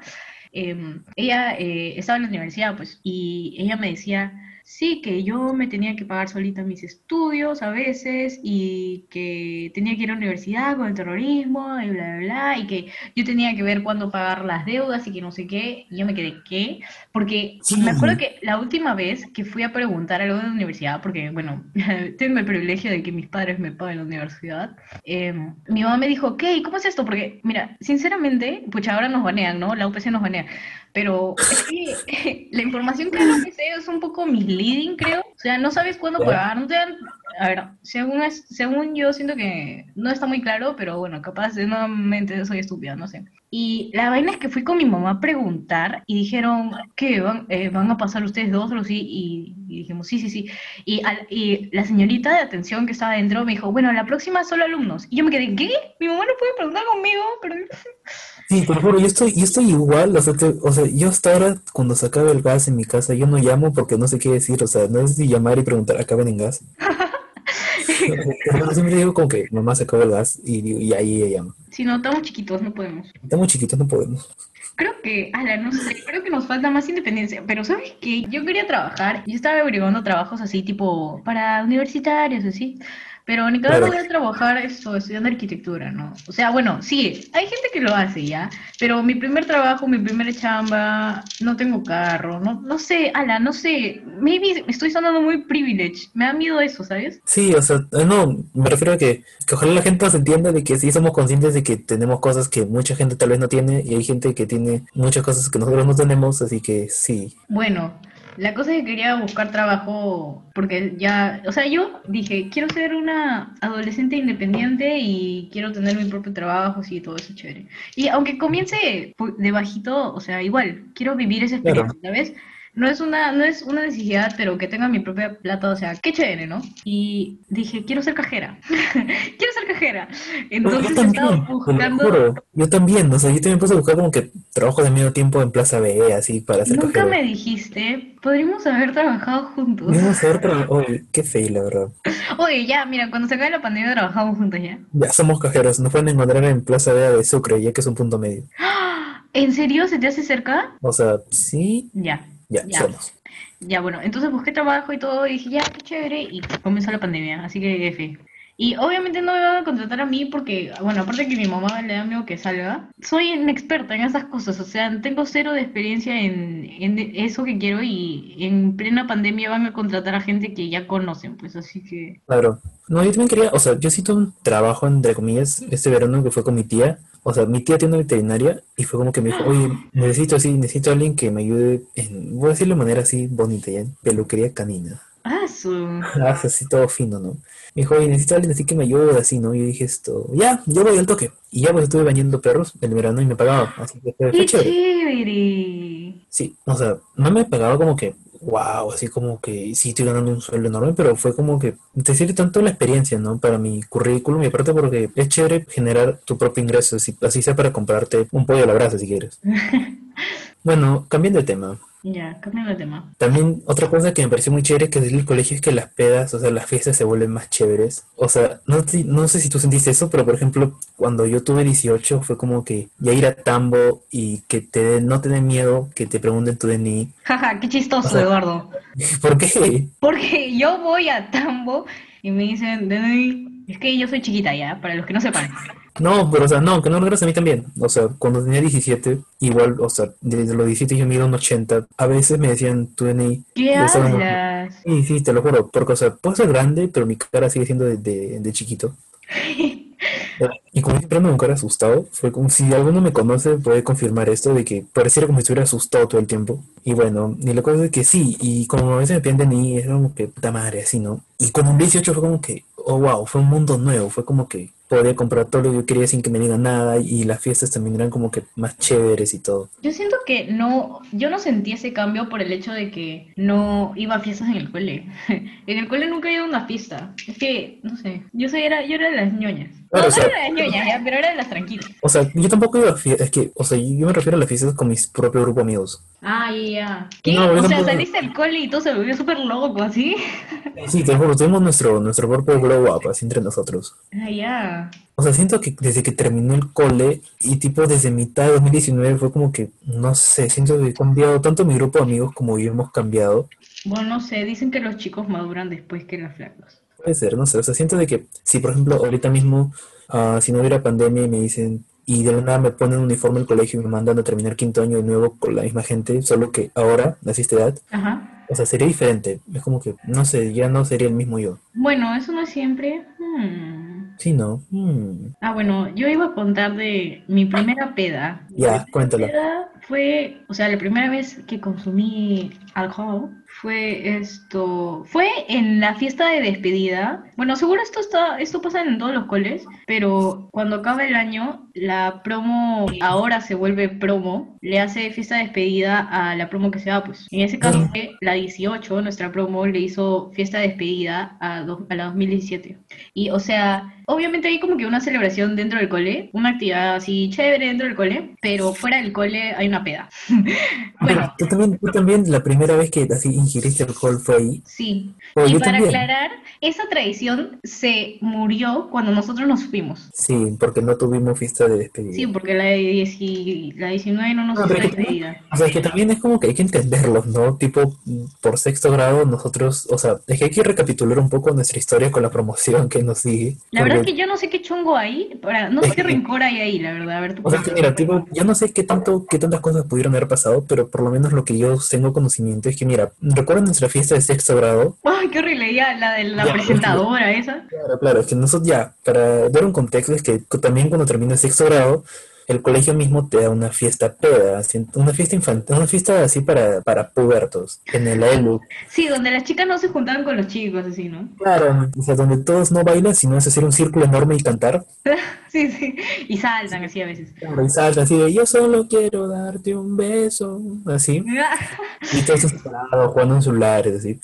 em, ella eh, estaba en la universidad, pues, y ella me decía, sí, que yo me tenía que pagar solita mis estudios a veces, y que tenía que ir a la universidad con el terrorismo, y bla, bla, bla, y que yo tenía que ver cuándo pagar las deudas y que no sé qué, y yo me quedé, ¿qué? Porque Sí. me acuerdo que la última vez que fui a preguntar algo de la universidad, porque, bueno, tengo el privilegio de que mis padres me paguen la universidad, eh, mi mamá me dijo, ok, ¿cómo es esto? Porque, mira, sinceramente, pues ahora nos banean, ¿no? La UPC nos banea. Pero es que la información que la UPC es un poco misleading, creo. O sea, no sabes cuándo pagar, no te dan... A ver, según, es- según yo siento que no está muy claro, pero bueno, capaz de nuevamente soy estúpida, no sé. Y la vaina es que fui con mi mamá a preguntar y dijeron, ¿qué? ¿Van, eh, ¿van a pasar ustedes dos o así? Y, y dijimos, sí, sí, sí. Y, al- y la señorita de atención que estaba adentro me dijo, bueno, la próxima solo alumnos. Y yo me quedé, ¿qué? Mi mamá no puede preguntar conmigo, pero... Sí, te lo juro, yo estoy, yo estoy igual, o sea, te- o sea, yo hasta ahora, cuando se acaba el gas en mi casa, yo no llamo porque no sé qué decir, o sea, no es si llamar y preguntar, ¿acaban en gas? Pero siempre digo como que mamá se acabó el gas y, digo- y ahí ella llama. Si no, estamos chiquitos, no podemos. Estamos chiquitos, no podemos. Creo que, ala, no sé, creo que nos falta más independencia, pero ¿sabes qué? Yo quería trabajar, yo estaba averiguando trabajos así, tipo, para universitarios, así, pero ni cada Claro. voy a trabajar esto, estudiando arquitectura, ¿no? O sea, bueno, sí, hay gente que lo hace ya, pero mi primer trabajo, mi primera chamba, no tengo carro, no, no sé, ala, no sé, maybe estoy sonando muy privileged, me da miedo eso, ¿sabes? Sí, o sea, eh, no, me refiero a que, que ojalá la gente nos entienda de que sí somos conscientes de que tenemos cosas que mucha gente tal vez no tiene y hay gente que tiene muchas cosas que nosotros no tenemos, así que sí. Bueno, la cosa es que quería buscar trabajo porque ya, o sea, yo dije, quiero ser una adolescente independiente y quiero tener mi propio trabajo, sí, todo eso chévere. Y aunque comience de bajito, o sea, igual, quiero vivir esa Claro. experiencia, ¿sabes? No es una, no es una necesidad, pero que tenga mi propia plata, o sea, qué chévere, ¿no? Y dije, quiero ser cajera, quiero ser cajera. Entonces yo también, buscando, juro. Yo también, o sea, yo también puse a buscar como que trabajo de medio tiempo en Plaza B, así, para hacer nunca me dijiste, podríamos haber trabajado juntos. A ver, pero, oye, qué fail, la verdad. Oye, ya, mira, cuando se acabe la pandemia trabajamos juntos ya. Ya somos cajeros, nos pueden encontrar en Plaza B de Sucre, ya que es un punto medio. ¿En serio? ¿Se te hace cerca? O sea, sí, Ya, ya, ya. somos. Ya, bueno, entonces busqué trabajo y todo y dije, ya, qué chévere, y comenzó la pandemia, así que F. Y obviamente no me van a contratar a mí porque, bueno, aparte que mi mamá le da miedo que salga, soy una experta en esas cosas, o sea, tengo cero de experiencia en, en eso que quiero y en plena pandemia van a contratar a gente que ya conocen, pues así que... Claro. No, yo también quería, o sea, yo sí tuve un trabajo, entre comillas, este verano que fue con mi tía. O sea, mi tía tiene una veterinaria y fue como que me dijo, oye, necesito así, necesito a alguien que me ayude en, voy a decirlo de manera así bonita, ¿ya? En peluquería canina. Ah, su... Ah, así todo fino, ¿no? Me dijo, oye, necesito a alguien así que me ayude, así, ¿no? Y yo dije esto, ya, yo voy al toque. Y ya pues estuve bañando perros el verano y me pagaba, así que fue, fue ¡Qué chévere. chévere! Sí, o sea, no me pagaba como que, wow, así como que sí estoy ganando un sueldo enorme, pero fue como que te sirve tanto la experiencia, ¿no? Para mi currículum y aparte porque es chévere generar tu propio ingreso, así, así sea para comprarte un pollo a la brasa si quieres. Bueno, cambiando de tema. Ya, cambiando de tema. También otra cosa que me pareció muy chévere que desde el colegio es que las pedas, o sea, las fiestas se vuelven más chéveres. O sea, no, te- no sé si tú sentiste eso, pero por ejemplo, cuando yo tuve 18 fue como que ya ir a Tambo y que te no te den miedo, que te pregunten tu DNI. Jaja, qué chistoso, O sea- Eduardo. ¿Por qué? Porque yo voy a Tambo y me dicen, "DNI". es que yo soy chiquita ya, para los que no sepan. No, pero o sea, no, que no creas a mí también. O sea, cuando tenía 17, igual, o sea, desde los 17 yo mido un 80. A veces me decían tu DNI. ¿Qué hablas? Sí, sí, te lo juro. Porque, o sea, puedo ser grande, pero mi cara sigue siendo de, de, de chiquito. Y como siempre ando con cara asustado, fue como si alguno me conoce puede confirmar esto de que pareciera como si estuviera asustado todo el tiempo. Y bueno, y la cosa es que sí, y como a veces me piden DNI, es como que puta madre, así, ¿no? Y con un 18 fue como que, oh wow, fue un mundo nuevo, fue como que podía comprar todo lo que yo quería sin que me digan nada, y las fiestas también eran como que más chéveres y todo. Yo siento que no, yo no sentí ese cambio por el hecho de que no iba a fiestas en el cole. En el cole nunca he ido a una fiesta. Es que, no sé, yo soy, era, yo era de las ñoñas. No, Claro, o no sea- era de las ñoñas, ya, pero era de las tranquilas. O sea, yo tampoco iba a fiestas, es que, o sea, yo me refiero a las fiestas con mis propios grupos de amigos. Ah, ya, ya. ¿Qué? No, o sea, tampoco- saliste del cole y todo se volvió súper loco, así. Sí, te juro, tuvimos nuestro, nuestro propio glow up, así entre nosotros. Ah, ya. O sea, siento que desde que terminó el cole y tipo desde mitad de 2019 fue como que, no sé, siento que he cambiado tanto mi grupo de amigos como yo hemos cambiado. Bueno, no sé, dicen que los chicos maduran después que los flacos. Puede ser, no sé, o sea, siento de que si por ejemplo ahorita mismo, ah, si no hubiera pandemia y me dicen, y de la nada me ponen un uniforme al colegio y me mandan a terminar quinto año de nuevo con la misma gente, solo que ahora, a esta edad, Ajá. o sea, sería diferente. Es como que, no sé, ya no sería el mismo yo. Bueno, eso no es siempre. Hmm. Sí, ¿no? Mm. Ah, bueno, yo iba a contar de mi primera peda. Ya, cuéntalo. peda fue, o sea, la primera vez que consumí alcohol fue esto, fue en la fiesta de despedida. Bueno, seguro esto está, esto pasa en todos los coles, pero cuando acaba el año, la promo ahora se vuelve promo, le hace fiesta de despedida a la promo que se va, pues. En ese caso, la 18, nuestra promo le hizo fiesta de despedida a, do- a la 2017. Y, o sea, obviamente hay como que una celebración dentro del cole, una actividad así chévere dentro del cole, pero fuera del cole hay una peda. bueno, Tú también, tú también, la primera vez que así ingiriste alcohol fue ahí. sí. Oh, y yo para también. aclarar, esa tradición se murió cuando nosotros nos fuimos. Sí, porque no tuvimos fiesta de despedida. Sí, porque la de 10 y- la 19 no nos No, hizo pero es que despedida. O sea, es que también es como que hay que entenderlos, ¿no? Tipo, por sexto grado nosotros, o sea, es que hay que recapitular un poco nuestra historia con la promoción que nos sigue. La verdad es que yo no sé qué chongo hay, para, no sé qué rencor hay ahí, la verdad. A ver, tú O sea, es que mira, tipo, yo no sé qué tanto, qué tantas cosas pudieron haber pasado, pero por lo menos lo que yo tengo conocimiento es que, mira, ¿recuerdan nuestra fiesta de sexto grado? Ay, qué horrible, ya, la de la Ya, presentadora esa. Claro, claro, es que nosotros ya, para dar un contexto, es que también cuando termina sexto grado, el colegio mismo te da una fiesta peda, así, una fiesta infantil, una fiesta así para, para pubertos, en el ELU. Sí, donde las chicas no se juntaban con los chicos, así, ¿no? Claro, o sea, donde todos no bailan, sino es hacer un círculo enorme y cantar. sí, sí, y saltan así a veces. Claro, y saltan así de yo solo quiero darte un beso, así. y todos separados, jugando en celulares, así.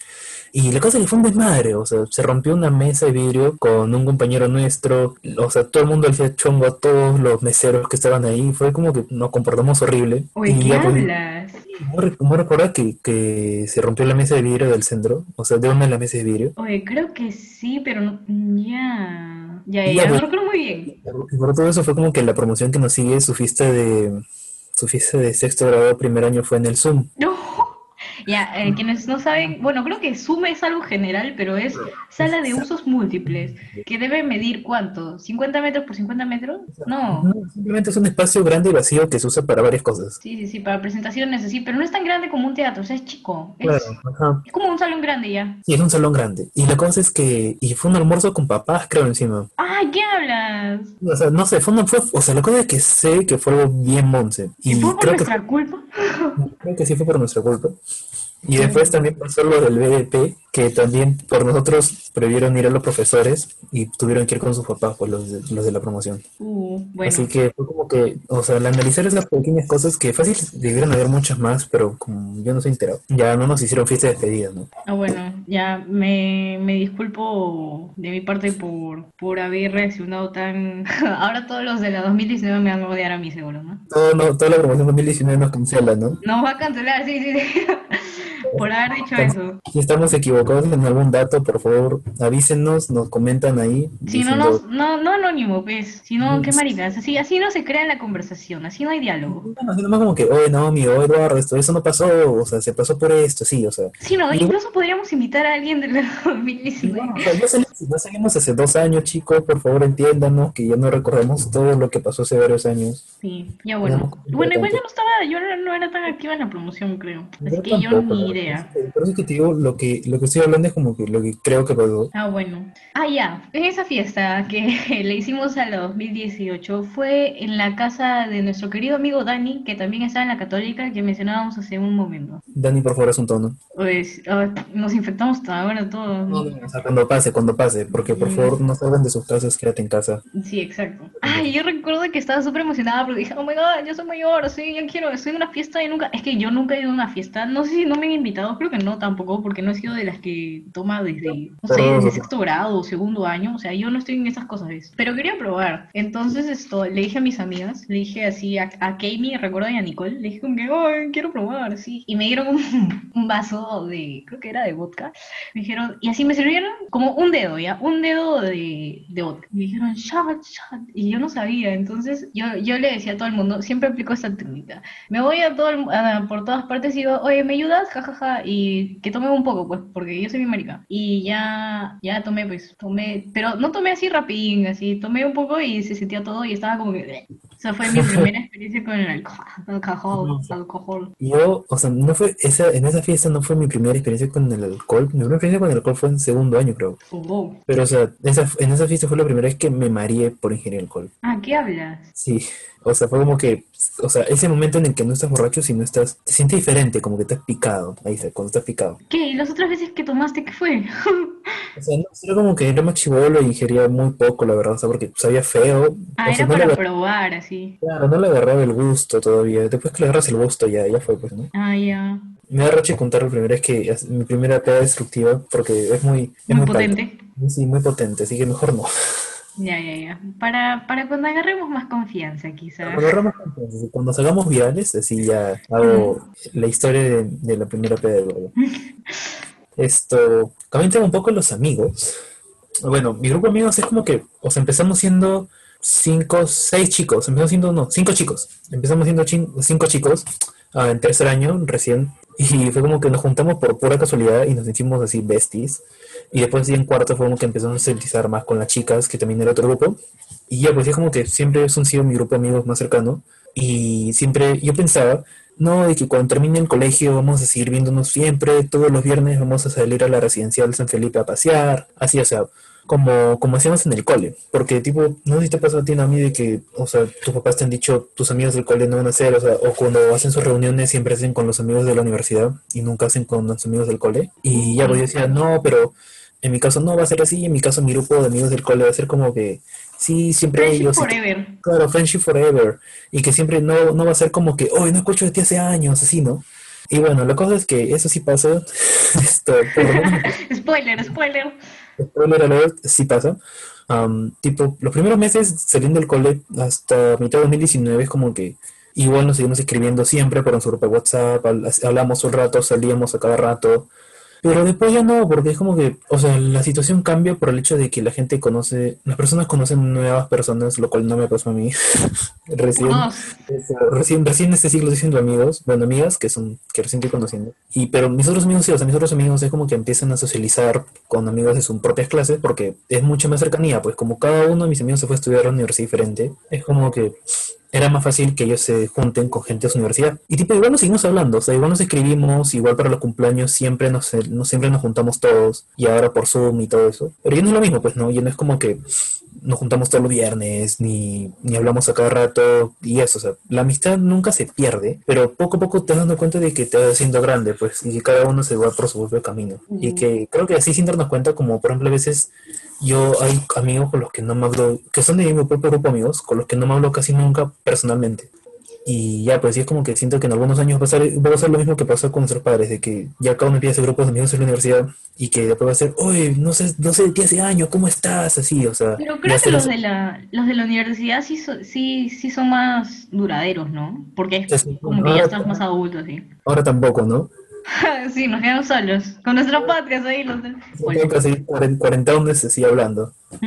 Y la cosa que fue un desmadre, o sea, se rompió una mesa de vidrio con un compañero nuestro, o sea, todo el mundo le hacía chongo a todos los meseros que estaban ahí, fue como que nos comportamos horrible. Oye, y ¿qué ya, pues, recuerda que, que se rompió la mesa de vidrio del centro? O sea, de una de las mesas de vidrio. Oye, creo que sí, pero no, ya, ya, ya, Ya, no pues. recuerdo muy bien. Por todo eso fue como que la promoción que nos sigue, su fiesta de su fiesta de sexto grado primer año fue en el Zoom. No. Ya, eh, quienes no saben, bueno, creo que Zoom es algo general, pero es sala de usos múltiples, que debe medir ¿cuánto? ¿50 metros por 50 metros? No. No, simplemente es un espacio grande y vacío que se usa para varias cosas. Sí, sí, sí, para presentaciones así, pero no es tan grande como un teatro, o sea, es chico. Es, Claro, ajá. es como un salón grande ya. Y es un salón grande. Y la cosa es que, y fue un almuerzo con papás, creo, encima. ¡Ay, qué hablas! O sea, no sé, fue una, fue, o sea, la cosa es que sé que fue algo bien monce. ¿Y Y fue por creo que, nuestra culpa? creo que sí fue por nuestra culpa. Y después también pasó lo del BDP, que también por nosotros previeron ir a los profesores y tuvieron que ir con sus papás, pues los de, los de la promoción. Uh, bueno. Así que fue como que, o sea, al analizar esas pequeñas cosas que fácil debieron haber muchas más, pero como yo no soy enterado, ya no nos hicieron fiesta de despedida, ¿no? Ah, bueno, ya me, me disculpo de mi parte por, por haber reaccionado tan... Ahora todos los de la 2019 me van a odiar a mí, seguro, ¿no? Todo, no, toda la promoción 2019 nos cancela, ¿no? Nos va a cancelar, sí, sí, sí. por haber dicho eso. Estamos equivocados en algún dato, por favor, avísenos, nos comentan ahí. Si no, nos, no, no anónimo, pues, sino qué maricas, así, así no se crea la conversación, así no hay diálogo. Bueno, así nomás como que, oye, Naomi, oye, Eduardo, esto, eso no pasó, o sea, se pasó por esto, sí, o sea. Sí, no, Y- incluso podríamos invitar a alguien de la Y 2019. bueno, o sea, ya salimos, ya salimos hace dos años, chicos, por favor entiéndanos que ya no recordamos todo lo que pasó hace varios años. Sí, ya bueno. Que- Bueno, igual yo no estaba, yo no, no era tan activa en la promoción, creo. Así que yo tampoco, ni ¿no? idea. Por eso es que te digo, lo que, lo que estoy hablando es como que lo que creo que pasó. Ah, bueno. Ah, ya. En esa fiesta que le hicimos a la 2018 fue en la casa de nuestro querido amigo Dani, que también estaba en la católica, que mencionábamos hace un momento. Dani, por favor, es un tono. Pues ah, nos infectamos ahora todos. O sea, cuando pase, cuando pase, porque por favor no salgan de sus casas, quédate en casa. Sí, exacto. Ay, yo recuerdo que estaba súper emocionada porque dije, oh my god, yo soy mayor, sí, yo quiero, estoy en una fiesta y nunca. Es que yo nunca he ido a una fiesta, no sé si no me han invitado, creo que no tampoco, porque no he sido de las que toma desde, no sé, desde sexto grado o segundo año, o sea, yo no estoy en esas cosas, ¿ves? Pero quería probar. Entonces, esto, le dije a mis amigas, le dije así a, a Kami, recuerdo y a Nicole, le dije como que, ay, quiero probar, sí. Y me dieron un, un vaso de, creo que era de vodka, me dijeron, y así me sirvieron como un dedo, ¿ya? Un dedo de, de vodka. Me dijeron, shot, shot. Y yo no sabía. Entonces yo, yo le decía a todo el mundo, siempre aplico esta técnica. Me voy a todo el- a- por todas partes y digo, oye, ¿me ayudas? Ja, ja, ja. Y que tome un poco, pues, porque yo soy mi marica. Y ya, ya tomé, pues, tomé, pero no tomé así rapidín, así, tomé un poco y se sentía todo y estaba como que... Esa fue mi primera experiencia con el alcohol. Alcohol. alcohol. Yo, o sea, no fue, esa, en esa fiesta no fue mi primera experiencia con el alcohol. Mi primera experiencia con el alcohol fue en segundo año, creo. Oh. Pero, o sea, esa, en esa fiesta fue la primera vez que me mareé por ingerir alcohol. Ah, ¿qué hablas? Sí, o sea, fue como que, o sea, ese momento en el que no estás borracho, sino estás, te sientes diferente, como que estás picado. Ahí está, cuando estás picado. ¿Qué? ¿Y las otras veces que tomaste, qué fue? O sea, no, era como que era más chivolo y ingería muy poco, la verdad, o sea, porque sabía feo. Ah, o sea, era no para probar, así. claro, no le agarraba el gusto todavía. Después que le agarras el gusto, ya, ya fue, pues, ¿no? Ah, ya. Me da rache contar la primera vez que es mi primera peda destructiva, porque es muy, es Muy palta. potente. Sí, muy potente, así que mejor no. Ya, ya, ya. Para, para cuando agarremos más confianza, quizás. Cuando, agarramos confianza, cuando salgamos virales, así ya hago la historia de, de la primera peda de Eduardo. Esto, comenten un poco los amigos. Bueno, mi grupo de amigos es como que, o sea, empezamos siendo cinco, seis chicos, empezamos siendo, no, cinco chicos. Empezamos siendo cinco chicos ah, en tercer año recién. Y fue como que nos juntamos por pura casualidad y nos hicimos así besties. Y después en cuarto fue como que empezamos a socializar más con las chicas, que también era otro grupo. Y ya, pues es como que siempre han sido mi grupo de amigos más cercano. Y siempre yo pensaba, no, de que cuando termine el colegio vamos a seguir viéndonos siempre, todos los viernes vamos a salir a la residencial San Felipe a pasear, así, o sea, como, como hacíamos en el cole. Porque, tipo, no sé si te pasa a ti, a mí, de que, o sea, tus papás te han dicho, tus amigos del cole no van a hacer, o sea, o cuando hacen sus reuniones siempre hacen con los amigos de la universidad y nunca hacen con los amigos del cole. Y ya, pues yo decía, no, pero en mi caso no va a ser así, en mi caso mi grupo de amigos del cole va a ser como que, sí, siempre Friendship ellos... forever. Claro, friendship forever. Y que siempre no, no va a ser como que, hoy no escucho de ti hace años, así, ¿no? Y bueno, la cosa es que eso sí pasa. Esto, por lo menos, spoiler, spoiler. Spoiler alert, sí pasa. Am, tipo, los primeros meses saliendo del cole hasta mitad de 2019 es como que igual nos seguimos escribiendo siempre por nuestro grupo de WhatsApp, habl- hablamos un rato, salíamos a cada rato. Pero después ya no, porque es como que, o sea, la situación cambia por el hecho de que la gente conoce, las personas conocen nuevas personas, lo cual no me pasó a mí. Recién. Todos. Eso, Recién, recién este siglo estoy siendo amigos, bueno, amigas que son, que recién estoy conociendo. Y, pero mis otros amigos sí, o sea, mis otros amigos es como que empiezan a socializar con amigos de sus propias clases porque es mucha más cercanía, pues como cada uno de mis amigos se fue a estudiar a una universidad diferente, es como que era más fácil que ellos se junten con gente de su universidad. Y tipo, igual nos seguimos hablando, o sea, igual nos escribimos, igual para los cumpleaños siempre nos, no siempre nos juntamos todos, y ahora por Zoom y todo eso. Pero ya no es lo mismo, pues, ¿no? Ya no es como que nos juntamos todos los viernes, ni, ni hablamos a cada rato, y eso, o sea, la amistad nunca se pierde, pero poco a poco te vas dando cuenta de que te vas haciendo grande, pues, y que cada uno se va por su propio camino. Y que creo que así sin darnos cuenta, como por ejemplo a veces yo hay amigos con los que no me hablo, que son de mi propio grupo de amigos, con los que no me hablo casi nunca personalmente. Y ya, pues sí es como que siento que en algunos años va a, ser, va a ser lo mismo que pasó con nuestros padres, de que ya cada uno empieza a hacer grupos de amigos en la universidad y que después va a ser, oye, no sé, no sé de hace años, ¿cómo estás? Así, o sea, Pero creo que los de la, los de la universidad sí, so- sí, sí son más duraderos, ¿no? Porque es como que ya estás más adulto, sí. Ahora tampoco, ¿no? sí, nos quedamos solos. Con nuestro podcast ahí. Los de- Tengo casi cuaren- cuarentones así hablando.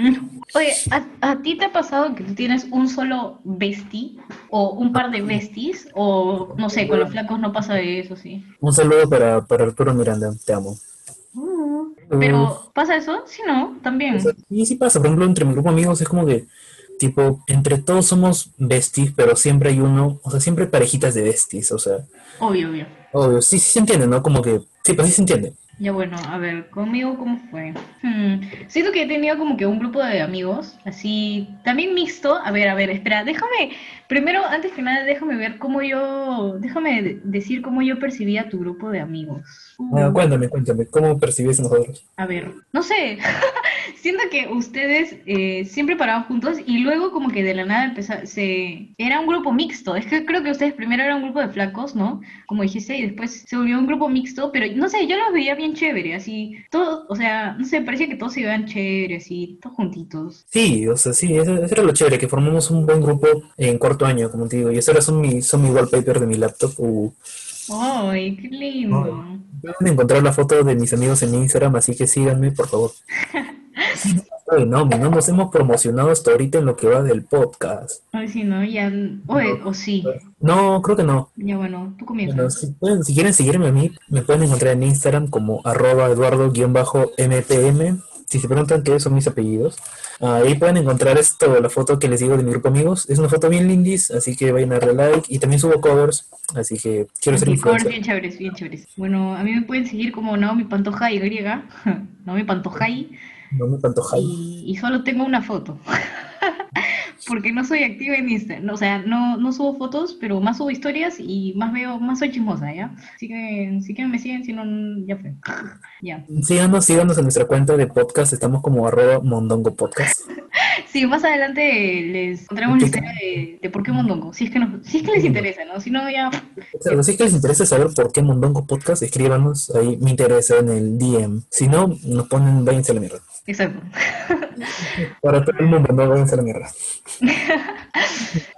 Oye, ¿a, a ti te ha pasado que tú tienes un solo bestie? ¿O un par de besties? O no sé, con los flacos no pasa eso, sí. Un saludo para, para Arturo Miranda, te amo. Uh, Pero, ¿pasa eso? Sí, no, también. Sí, sí pasa. Por ejemplo, entre mi grupo de amigos es como que, tipo, entre todos somos besties, pero siempre hay uno, o sea, siempre hay parejitas de besties, o sea, Obvio, obvio. obvio, sí, sí se entiende, ¿no? Como que, sí, pues sí se entiende. Ya bueno, a ver, conmigo cómo fue. Hmm, Siento que he tenido como que un grupo de amigos, así, también mixto. A ver, a ver, espera, déjame, primero, antes que nada, déjame ver cómo yo, déjame de- decir cómo yo percibía tu grupo de amigos. Uh, cuéntame, cuéntame, ¿cómo percibís nosotros? a ver, no sé, siento que ustedes eh, siempre paraban juntos y luego como que de la nada empezó, se, era un grupo mixto. Es que creo que ustedes primero eran un grupo de flacos, ¿no? Como dijiste, y después se unió un grupo mixto, pero no sé, yo los veía bien chévere, así, todos, o sea, no sé, parecía que todos se iban chévere, así, todos juntitos. Sí, o sea, sí, eso, eso era lo chévere, que formamos un buen grupo en cuarto año, como te digo, y eso ahora son mi, son mi wallpaper de mi laptop. Uh, ¡Ay, qué lindo! pueden encontrar la foto de mis amigos en Instagram, así que síganme, por favor. Oye, no, no nos hemos promocionado hasta ahorita en lo que va del podcast. Ay, sí, ¿no? Ya, oye, o sí. No, creo que no. Ya, bueno, tú Bueno, comienzas. si, pueden- si quieren seguirme a mí, me pueden encontrar en Instagram como arroba eduardo-mpm. Si se preguntan qué son mis apellidos, ah, ahí pueden encontrar esto, la foto que les digo de mi grupo amigos. Es una foto bien lindis, así que vayan a darle like. Y también subo covers, así que quiero ser Sí, covers influencer. bien chéveres, bien chéveres. Bueno, a mí me pueden seguir como Naomi Pantoja Y, Naomi Pantojay, tanto hype. y, y solo tengo una foto. Porque no soy activa en Instagram, o sea, no, no subo fotos, pero más subo historias y más veo, más soy chismosa, ¿ya? Así que si quieren me siguen, si no, ya fue. Ya. Síganos, síganos en nuestra cuenta de podcast, estamos como arroba mondongo podcast. Sí, más adelante les contaremos la historia de, de por qué Mondongo, si es que nos, si es que les interesa, ¿no? Si no, ya si es que les interesa saber por qué Mondongo Podcast, escríbanos, ahí me interesa en el DM. Si no, nos ponen váyanse a la mierda. Exacto. Para todo el mundo, no váyanse a la mierda.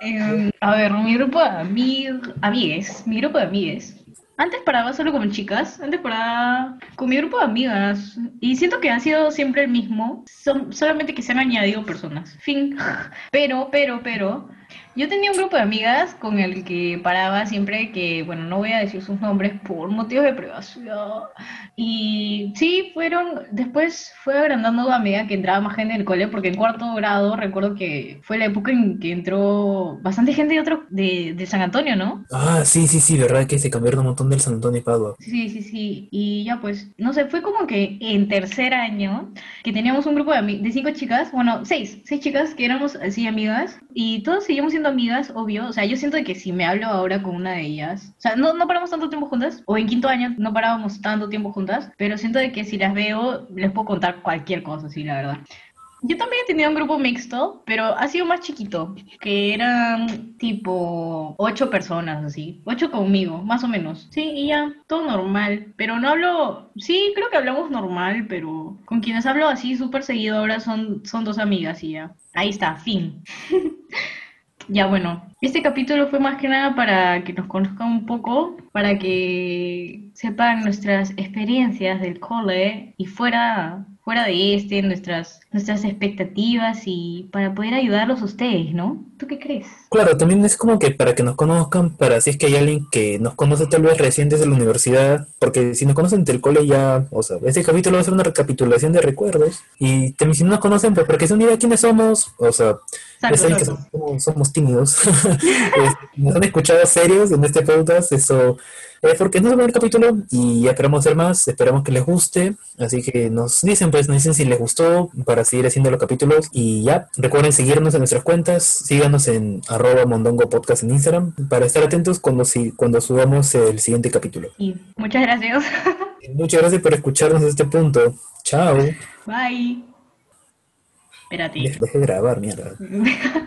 Eh, a ver, mi grupo de amig- amigues, mi grupo de amigues. Antes paraba solo con chicas, antes paraba con mi grupo de amigas. Y siento que ha sido siempre el mismo, son, solamente que se han añadido personas. Fin. Pero, pero, pero, Yo tenía un grupo de amigas con el que paraba siempre que, bueno, no voy a decir sus nombres por motivos de privacidad. Y sí, fueron, después fue agrandando a medida que entraba más gente en el cole, porque en cuarto grado recuerdo que fue la época en que entró bastante gente de otro, de, de San Antonio, ¿no? Ah, sí, sí, sí, verdad que se cambiaron un montón del San Antonio y Padua. Sí, sí, sí. Y ya pues, no sé, fue como que en tercer año que teníamos un grupo de, de cinco chicas, bueno, seis, seis chicas que éramos así amigas y todos seguimos siendo amigas, obvio. O sea, yo siento que si me hablo ahora con una de ellas, o sea, no, no paramos tanto tiempo juntas, o en quinto año no parábamos tanto tiempo juntas, pero siento de que si las veo les puedo contar cualquier cosa, sí, la verdad. Yo también he tenido un grupo mixto, pero ha sido más chiquito, que eran tipo ocho personas así, ocho conmigo, más o menos. Sí, y ya, todo normal, pero no hablo, sí, creo que hablamos normal, pero con quienes hablo así súper seguido ahora son, son dos amigas y ya. Ahí está, fin. Ya bueno, este capítulo fue más que nada para que nos conozcan un poco, para que sepan nuestras experiencias del cole y fuera, fuera de este, nuestras, nuestras expectativas y para poder ayudarlos a ustedes, ¿no? ¿Tú qué crees? Claro, también es como que para que nos conozcan, para si es que hay alguien que nos conoce tal vez recién desde la universidad, porque si nos conocen del cole ya, o sea, este capítulo va a ser una recapitulación de recuerdos, y también si no nos conocen, pues porque se unirá quiénes somos, o sea, ya Exacto, saben que somos, somos tímidos, nos han escuchado serios en este podcast, eso es porque no es el primer capítulo y esperamos hacer más, esperamos que les guste, así que nos dicen, pues nos dicen si les gustó para seguir haciendo los capítulos y ya, recuerden seguirnos en nuestras cuentas, síganos en arroba mondongo podcast en Instagram para estar atentos cuando, si, cuando subamos el siguiente capítulo. Y muchas gracias. Muchas gracias por escucharnos a este punto. Chao. Bye. Espérate. De grabar, mierda.